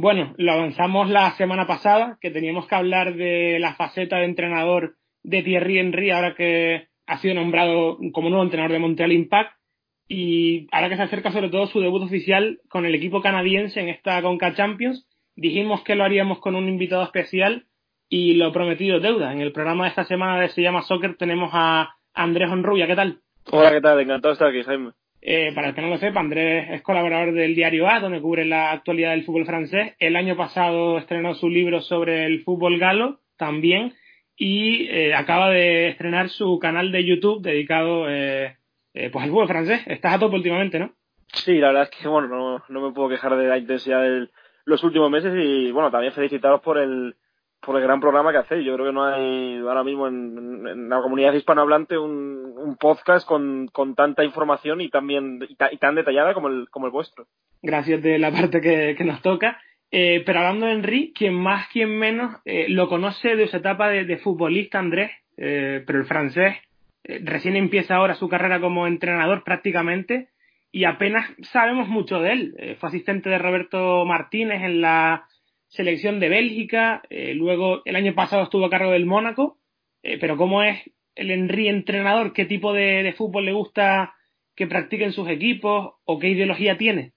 Bueno, lo avanzamos la semana pasada, que teníamos que hablar de la faceta de entrenador de Thierry Henry, ahora que ha sido nombrado como nuevo entrenador de Montreal Impact, y ahora que se acerca sobre todo su debut oficial con el equipo canadiense en esta Conca Champions, dijimos que lo haríamos con un invitado especial y lo prometido deuda. En el programa de esta semana de Se llama Soccer tenemos a Andrés Honrubia. ¿Qué tal? Hola, ¿qué tal? Encantado de estar aquí, Jaime. Eh, para el que no lo sepa, Andrés es colaborador del diario A, donde cubre la actualidad del fútbol francés. El año pasado estrenó su libro sobre el fútbol galo también y eh, acaba de estrenar su canal de YouTube dedicado eh, pues al fútbol francés. Estás a tope últimamente, ¿no? Sí, la verdad es que bueno, no, no me puedo quejar de la intensidad de los últimos meses y bueno, también felicitaros por el por el gran programa que hacéis. Yo creo que no hay ahora mismo en, la comunidad hispanohablante un, un podcast con, con, tanta información y, también, y, tan detallada como el, como el vuestro. Gracias de la parte que, nos toca. Eh, pero hablando de Henry, quien más, quien menos, eh, lo conoce de su etapa de, futbolista, Andrés, eh, pero el francés recién empieza ahora su carrera como entrenador prácticamente y apenas sabemos mucho de él. Fue asistente de Roberto Martínez en la selección de Bélgica, luego el año pasado estuvo a cargo del Mónaco, pero ¿cómo es el Henry entrenador? ¿Qué tipo de, fútbol le gusta que practiquen sus equipos o qué ideología tiene?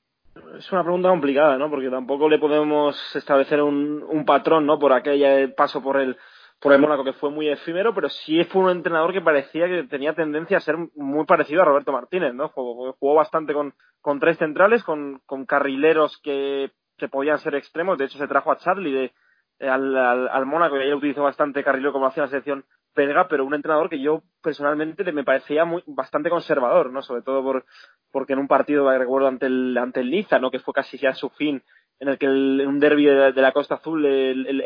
Es una pregunta complicada, ¿no? Porque tampoco le podemos establecer un, un patrón, ¿no? Por aquel paso por el, por el Mónaco, que fue muy efímero, pero sí fue un entrenador que parecía que tenía tendencia a ser muy parecido a Roberto Martínez, ¿no? Jugó, jugó bastante con, con tres centrales, con, con carrileros que que podían ser extremos. De hecho, se trajo a Charlie de, eh, al, al, Mónaco y ahí utilizó bastante carrilero como hacía la selección belga, pero un entrenador que yo personalmente me parecía muy, bastante conservador, ¿no? Sobre todo por, porque en un partido, recuerdo, ante el, ante el Niza, ¿no? Que fue casi ya su fin, en el que el, en un derby de, la Costa Azul el,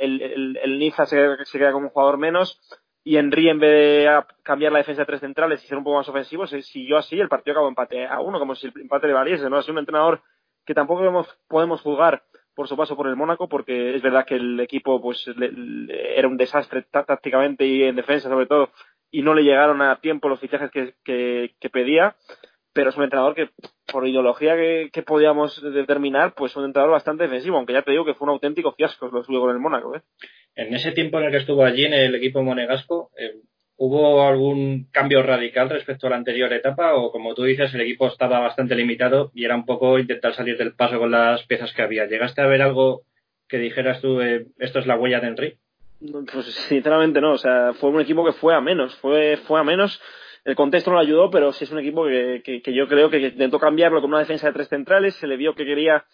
el, Niza se, se, queda como un jugador menos y Henry en vez de cambiar la defensa de tres centrales y ser un poco más ofensivo, se siguió así, el partido acabó empate a uno, como si el empate le valiese, ¿no? Es un entrenador que tampoco podemos jugar por su paso por el Mónaco, porque es verdad que el equipo pues era un desastre tácticamente y en defensa sobre todo, y no le llegaron a tiempo los fichajes que, que, que pedía, pero es un entrenador que por ideología que, que, podíamos determinar, pues un entrenador bastante defensivo, aunque ya te digo que fue un auténtico fiasco lo suyo con el Mónaco. ¿eh? En ese tiempo en el que estuvo allí en el equipo monegasco, eh, ¿Hubo algún cambio radical respecto a la anterior etapa o como tú dices el equipo estaba bastante limitado y era un poco intentar salir del paso con las piezas que había? ¿Llegaste a ver algo que dijeras tú, eh, esto es la huella de Henry? Pues sinceramente no, o sea, fue un equipo que fue a menos, fue, fue a menos. El contexto no lo ayudó, pero sí es un equipo que, que, que yo creo que intentó cambiarlo con una defensa de tres centrales, se le vio que quería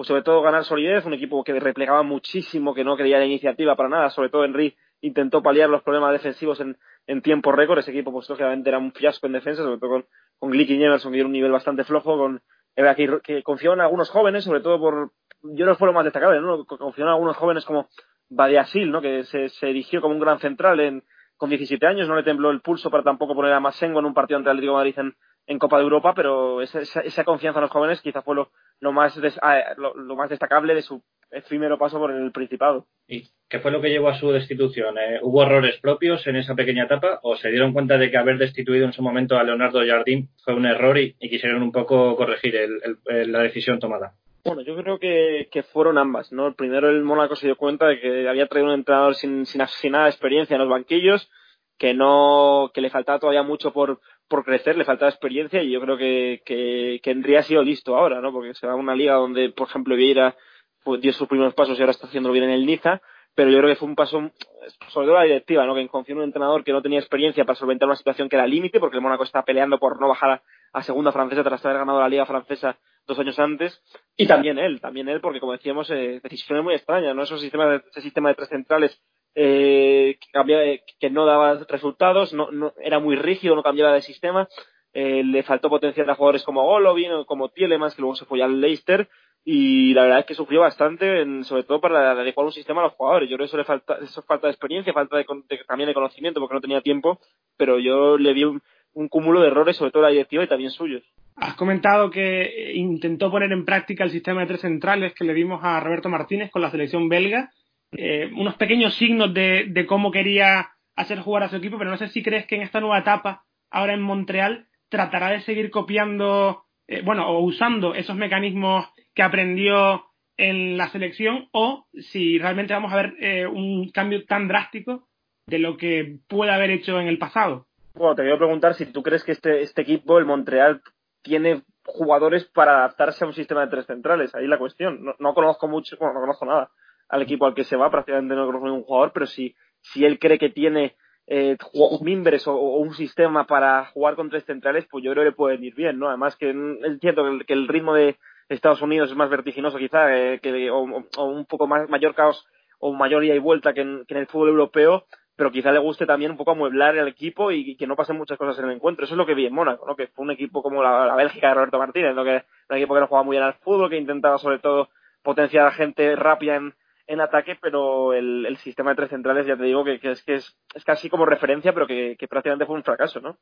pues sobre todo ganar solidez, un equipo que replegaba muchísimo, que no quería la iniciativa para nada, sobre todo Henry intentó paliar los problemas defensivos en, en tiempo récord. Ese equipo, pues lógicamente era un fiasco en defensa, sobre todo con, con Glick y Emerson, que era un nivel bastante flojo, con que, que confió en algunos jóvenes, sobre todo por, yo no fue lo más destacable, ¿no? Confió en algunos jóvenes como Badiasil, ¿no? Que se, se erigió como un gran central en, con 17 años, no le tembló el pulso para tampoco poner a Masengo en un partido ante el Atlético de Madrid en, en Copa de Europa, pero esa, esa, confianza en los jóvenes quizá fue lo, lo más, des, lo, lo, más destacable de su efímero paso por el Principado. ¿Y qué fue lo que llevó a su destitución? ¿Eh? ¿Hubo errores propios en esa pequeña etapa o se dieron cuenta de que haber destituido en su momento a Leonardo Jardín fue un error y, y quisieron un poco corregir el, el, la decisión tomada? Bueno, yo creo que, que fueron ambas, ¿no? Primero el Mónaco se dio cuenta de que había traído un entrenador sin, sin, sin nada de experiencia en los banquillos, que no, que le faltaba todavía mucho por, por crecer, le faltaba experiencia y yo creo que, que, que Henry ha sido listo ahora, ¿no? Porque se va a una liga donde, por ejemplo, Vieira pues, dio sus primeros pasos y ahora está haciendo bien en el Niza, pero yo creo que fue un paso, sobre todo la directiva, ¿no? Que confió en un entrenador que no tenía experiencia para solventar una situación que era límite, porque el Mónaco está peleando por no bajar a, a, segunda francesa tras haber ganado la liga francesa dos años antes, y también él, también él, porque como decíamos, eh, decisiones muy extrañas, ¿no? Esos sistemas de, ese sistema de tres centrales eh, que, cambiaba, que no daba resultados, no, no, era muy rígido, no cambiaba de sistema, eh, le faltó potencial a jugadores como Golovin o como Tielemans, que luego se fue al Leicester, y la verdad es que sufrió bastante, en, sobre todo para adecuar un sistema a los jugadores. Yo creo que eso le falta, eso falta de experiencia, falta de, de, también de conocimiento, porque no tenía tiempo, pero yo le vi un, cúmulo de errores, sobre todo la directiva y también suyos. Has comentado que intentó poner en práctica el sistema de tres centrales que le vimos a Roberto Martínez con la selección belga eh, unos pequeños signos de, de, cómo quería hacer jugar a su equipo, pero no sé si crees que en esta nueva etapa, ahora en Montreal, tratará de seguir copiando, eh, bueno, o usando esos mecanismos que aprendió en la selección o si realmente vamos a ver eh, un cambio tan drástico de lo que puede haber hecho en el pasado. Bueno, te quiero preguntar si tú crees que este, este equipo, el Montreal, tiene jugadores para adaptarse a un sistema de tres centrales. Ahí la cuestión. No, conozco mucho, bueno, no conozco nada al equipo al que se va, prácticamente no conozco ningún jugador, pero si, si él cree que tiene eh, mimbres o, un sistema para jugar con tres centrales, pues yo creo que le puede ir bien, ¿no? Además que es cierto que el, ritmo de Estados Unidos es más vertiginoso quizá, eh, que, o, un poco más mayor caos o mayor ida y vuelta que en, que en el fútbol europeo, pero quizá le guste también un poco amueblar el equipo y, que no pasen muchas cosas en el encuentro. Eso es lo que vi en Mónaco, ¿no? que fue un equipo como la, Bélgica de Roberto Martínez, ¿no? que un equipo que no jugaba muy bien al fútbol, que intentaba sobre todo potenciar a gente rápida en, en ataque, pero el, el, sistema de tres centrales, ya te digo, que, es que es, es, casi como referencia, pero que, prácticamente fue un fracaso, ¿no?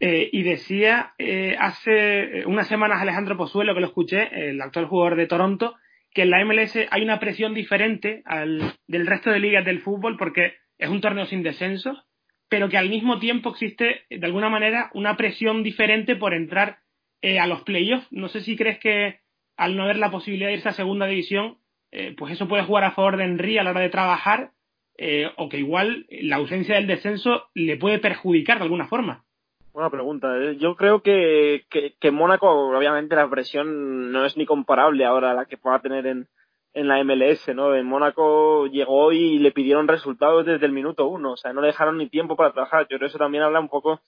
eh, y decía eh, hace unas semanas Alejandro Pozuelo, que lo escuché, el actual jugador de Toronto, que en la MLS hay una presión diferente al, del resto de ligas del fútbol porque es un torneo sin descenso, pero que al mismo tiempo existe, de alguna manera, una presión diferente por entrar eh, a los playoffs. No sé si crees que al no haber la posibilidad de irse a segunda división, eh, pues eso puede jugar a favor de Henry a la hora de trabajar, eh, o que igual la ausencia del descenso le puede perjudicar de alguna forma. Buena pregunta. Yo creo que, que, que Mónaco, obviamente, la presión no es ni comparable ahora a la que pueda tener en, en la MLS, ¿no? En Mónaco llegó y le pidieron resultados desde el minuto uno, o sea, no le dejaron ni tiempo para trabajar. Yo creo que eso también habla un poco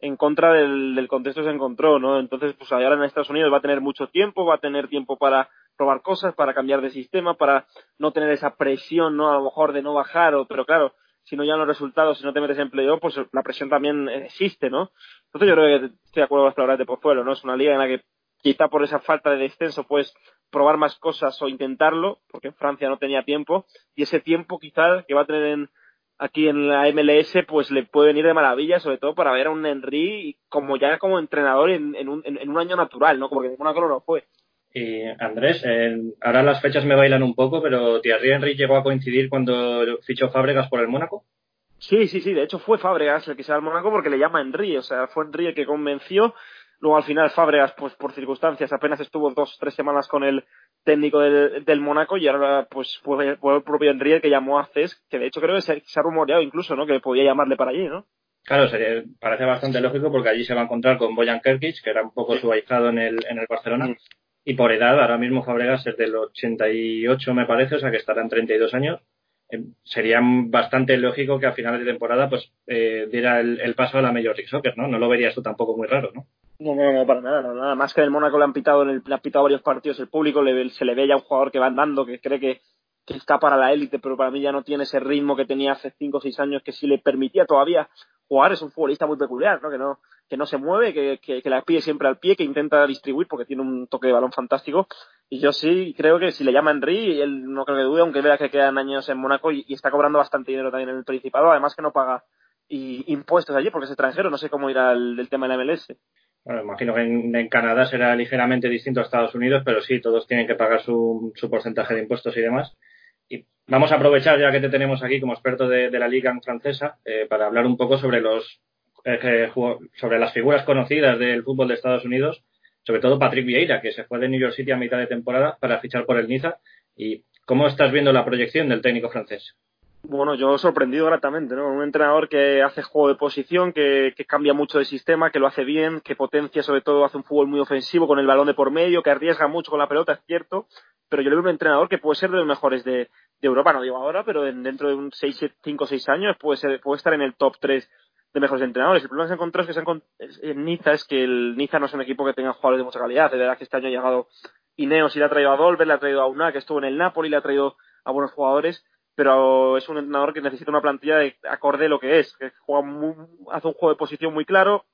en contra del, del contexto que se encontró, ¿no? Entonces, pues ahora en Estados Unidos va a tener mucho tiempo, va a tener tiempo para probar cosas, para cambiar de sistema, para no tener esa presión, ¿no? A lo mejor de no bajar, o, pero claro, si no llegan los resultados, si no te metes en playoff, pues la presión también existe, ¿no? Entonces yo creo que estoy de acuerdo con las palabras de Pozuelo, ¿no? Es una liga en la que quizá por esa falta de descenso, pues probar más cosas o intentarlo, porque en Francia no tenía tiempo, y ese tiempo quizá que va a tener en, aquí en la MLS, pues le puede venir de maravilla, sobre todo para ver a un Henry como ya como entrenador en, en, un, en, un, año natural, ¿no? Porque ninguna color no fue. Y Andrés, ahora las fechas me bailan un poco, pero Thierry Henry llegó a coincidir cuando fichó Fábregas por el Mónaco. Sí, sí, sí, de hecho fue Fábregas el que se va al Mónaco porque le llama Henry, o sea, fue Henry el que convenció Luego al final Fábregas, pues por circunstancias, apenas estuvo dos tres semanas con el técnico del, del Mónaco y ahora pues fue, el propio Enrique que llamó a CES, que de hecho creo que se, ha rumoreado incluso, ¿no? Que podía llamarle para allí, ¿no? Claro, sería, parece bastante lógico porque allí se va a encontrar con Boyan Kerkic, que era un poco su ahijado en el, en el Barcelona. Y por edad, ahora mismo Fábregas es del 88, me parece, o sea que estará en 32 años. Eh, sería bastante lógico que a finales de temporada pues eh, diera el, paso a la Major League Soccer, ¿no? No lo verías tú tampoco muy raro, ¿no? No, no, no, para nada, nada más que el Mónaco le han pitado, en le han pitado varios partidos el público, le, se le ve ya un jugador que va andando, que cree que, que está para la élite, pero para mí ya no tiene ese ritmo que tenía hace 5 o 6 años que sí le permitía todavía jugar, es un futbolista muy peculiar, ¿no? Que no, que no se mueve, que, que, que la pide siempre al pie, que intenta distribuir porque tiene un toque de balón fantástico. Y yo sí creo que si le llama Henry, él no creo que dude, aunque vea que quedan años en Mónaco y, está cobrando bastante dinero también en el Principado, además que no paga y impuestos allí porque es extranjero, no sé cómo irá el, tema de la MLS. Bueno, imagino que en, Canadá será ligeramente distinto a Estados Unidos, pero sí, todos tienen que pagar su, su porcentaje de impuestos y demás. Y vamos a aprovechar, ya que te tenemos aquí como experto de, la Liga francesa, eh, para hablar un poco sobre los eh, sobre las figuras conocidas del fútbol de Estados Unidos, sobre todo Patrick Vieira, que se fue de New York City a mitad de temporada para fichar por el Niza. ¿Y cómo estás viendo la proyección del técnico francés? Bueno, yo sorprendido gratamente, ¿no? Un entrenador que hace juego de posición, que, cambia mucho de sistema, que lo hace bien, que potencia sobre todo, hace un fútbol muy ofensivo con el balón de por medio, que arriesga mucho con la pelota, es cierto, pero yo le veo un entrenador que puede ser de los mejores de, Europa, no digo ahora, pero dentro de un 5 o 6 años puede, ser, puede estar en el top 3 de mejores entrenadores. El problema que se encontró es que se en Niza es que el Niza no es un equipo que tenga jugadores de mucha calidad. De verdad que este año ha llegado Ineos y le ha traído a Dolber, le ha traído a Una, que estuvo en el Napoli, le ha traído a buenos jugadores pero es un entrenador que necesita una plantilla de acorde lo que es, que juega hace un juego de posición muy claro,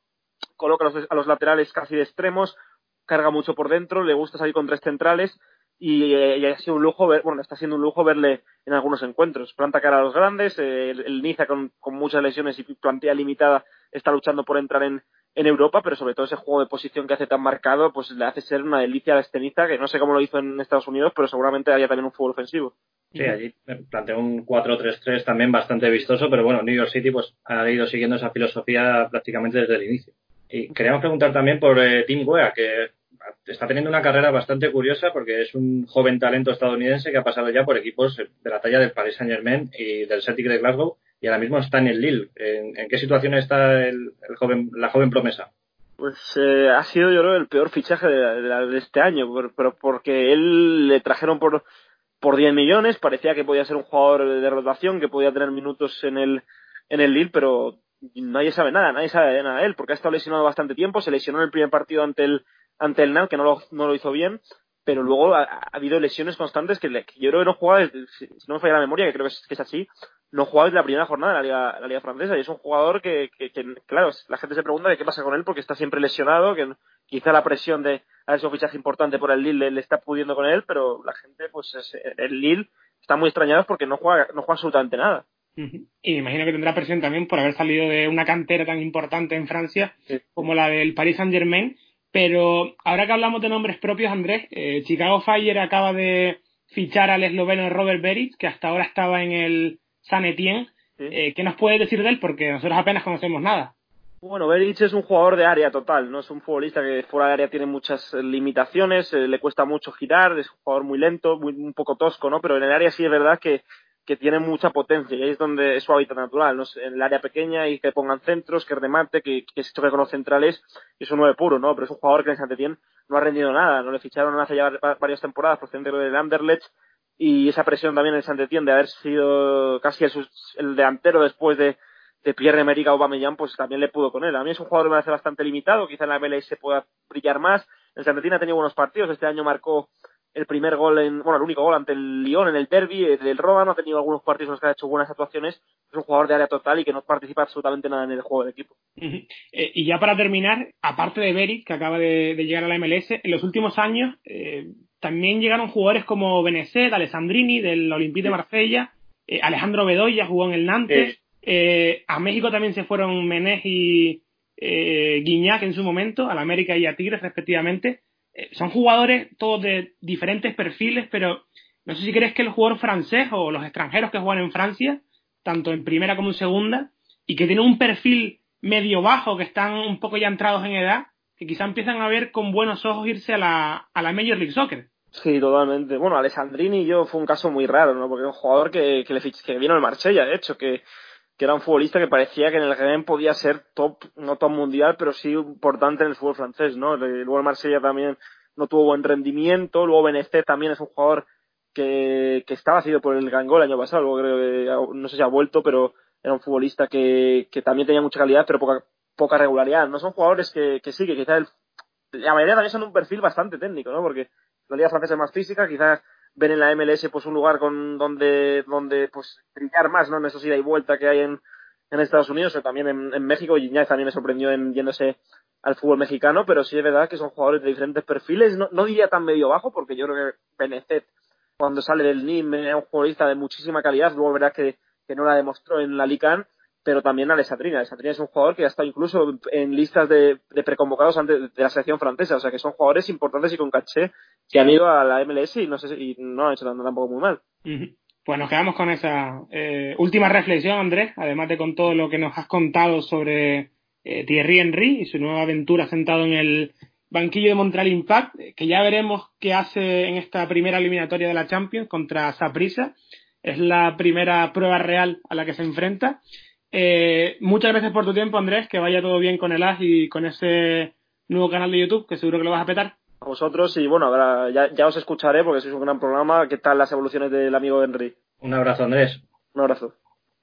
coloca a los, a los, laterales casi de extremos, carga mucho por dentro, le gusta salir con tres centrales y, eh, ha sido un lujo ver, bueno, está siendo un lujo verle en algunos encuentros. Planta cara a los grandes, eh, el, Niza con, muchas lesiones y plantilla limitada está luchando por entrar en, en Europa, pero sobre todo ese juego de posición que hace tan marcado, pues le hace ser una delicia a este Niza, que no sé cómo lo hizo en Estados Unidos, pero seguramente haría también un fútbol ofensivo. Sí, allí planteó un 4-3-3 también bastante vistoso, pero bueno, New York City pues ha ido siguiendo esa filosofía prácticamente desde el inicio. Y queríamos preguntar también por eh, Tim Wea, que está teniendo una carrera bastante curiosa porque es un joven talento estadounidense que ha pasado ya por equipos de la talla del Paris Saint Germain y del Celtic de Glasgow y ahora mismo está en el Lille. ¿En, qué situación está el, joven, la joven promesa? Pues eh, ha sido, yo creo, el peor fichaje de, este año, pero porque él le trajeron por, por 10 millones, parecía que podía ser un jugador de rotación, que podía tener minutos en el, en el Lille, pero nadie sabe nada, nadie sabe nada de él, porque ha estado lesionado bastante tiempo, se lesionó en el primer partido ante el, ante el NAL, que no lo, no lo hizo bien, pero luego ha, habido lesiones constantes que, yo creo que no jugaba, si, no me falla la memoria, que creo que es, así, no jugaba desde la primera jornada de la Liga, Francesa y es un jugador que, que, claro, la gente se pregunta de qué pasa con él porque está siempre lesionado, que quizá la presión de haber sido un fichaje importante por el Lille le, está pudiendo con él, pero la gente, pues el Lille está muy extrañado porque no juega, no juega absolutamente nada. Y me imagino que tendrá presión también por haber salido de una cantera tan importante en Francia como la del Paris Saint Germain pero ahora que hablamos de nombres propios, Andrés, eh, Chicago Fire acaba de fichar al esloveno Robert Beric, que hasta ahora estaba en el San Etienne. Eh, ¿Qué nos puede decir de él? Porque nosotros apenas conocemos nada. Bueno, Beric es un jugador de área total, no es un futbolista que fuera de área tiene muchas limitaciones, eh, le cuesta mucho girar, es un jugador muy lento, muy, un poco tosco, ¿no? Pero en el área sí es verdad que que tiene mucha potencia y ahí es donde es su hábitat natural, ¿no? en el área pequeña y que pongan centros, que remate, que, que se choque con los centrales, y es un nueve puro, ¿no? Pero es un jugador que en Saint-Étienne no ha rendido nada, no le ficharon hace ya varias temporadas procedente del Anderlecht y esa presión también en Saint-Étienne de haber sido casi el, delantero después de, de Pierre-Emerick Aubameyang, pues también le pudo con él. A mí es un jugador que me hace bastante limitado, quizá en la MLS pueda brillar más. En Saint-Étienne ha tenido buenos partidos, este año marcó el primer gol, en, bueno, el único gol ante el Lyon en el derby eh, del Roma, no ha tenido algunos partidos en los que ha hecho buenas actuaciones, es un jugador de área total y que no participa absolutamente nada en el juego del equipo. Eh, y ya para terminar, aparte de Beric, que acaba de, llegar a la MLS, en los últimos años eh, también llegaron jugadores como Beneset, Alessandrini del Olympique de Marsella, Alejandro Bedoya jugó en el Nantes, a México también se fueron Menez y Guiñac en su momento, a la América y a Tigres respectivamente. Eh, son jugadores todos de diferentes perfiles, pero no sé si crees que el jugador francés o los extranjeros que juegan en Francia, tanto en primera como en segunda, y que tienen un perfil medio bajo, que están un poco ya entrados en edad, que quizá empiezan a ver con buenos ojos irse a la, a la Major League Soccer. Sí, totalmente. Bueno, Alessandrini yo fue un caso muy raro, ¿no? Porque era un jugador que, que, le, que vino al Marsella, de hecho, que, que era un futbolista que parecía que en el GM podía ser top, no top mundial, pero sí importante en el fútbol francés, ¿no? Luego el Marsella también no tuvo buen rendimiento, luego Benezet también es un jugador que, que estaba sido por el Gangol el año pasado, luego creo que, no sé si ha vuelto, pero era un futbolista que, que también tenía mucha calidad, pero poca, poca regularidad. No son jugadores que, que sí, que quizás la mayoría también son un perfil bastante técnico, ¿no? Porque la liga francesa es más física, quizás ven en la MLS pues un lugar con donde donde pues brillar más no en esa ida y vuelta que hay en, en Estados Unidos o también en, en México. Y ya también me sorprendió en yéndose al fútbol mexicano pero sí es verdad que son jugadores de diferentes perfiles. No, no diría tan medio bajo porque yo creo que Benezet cuando sale del NIM es un futbolista de muchísima calidad. Luego verás que, que no la demostró en la Lican pero también Alessandrina. Alessandrina es un jugador que ya está incluso en listas de, preconvocados antes de la selección francesa, o sea que son jugadores importantes y con caché que han ido a la MLS y no sé y no han hecho tampoco muy mal. Pues nos quedamos con esa eh, última reflexión, Andrés, además de con todo lo que nos has contado sobre eh, Thierry Henry y su nueva aventura sentado en el banquillo de Montreal Impact, que ya veremos qué hace en esta primera eliminatoria de la Champions contra Saprissa. Es la primera prueba real a la que se enfrenta eh, muchas gracias por tu tiempo, Andrés. Que vaya todo bien con el AS y con ese nuevo canal de YouTube, que seguro que lo vas a petar. A vosotros y bueno, ya, ya os escucharé porque sois un gran programa. ¿Qué tal las evoluciones del amigo Henry? Un abrazo, Andrés. Un abrazo.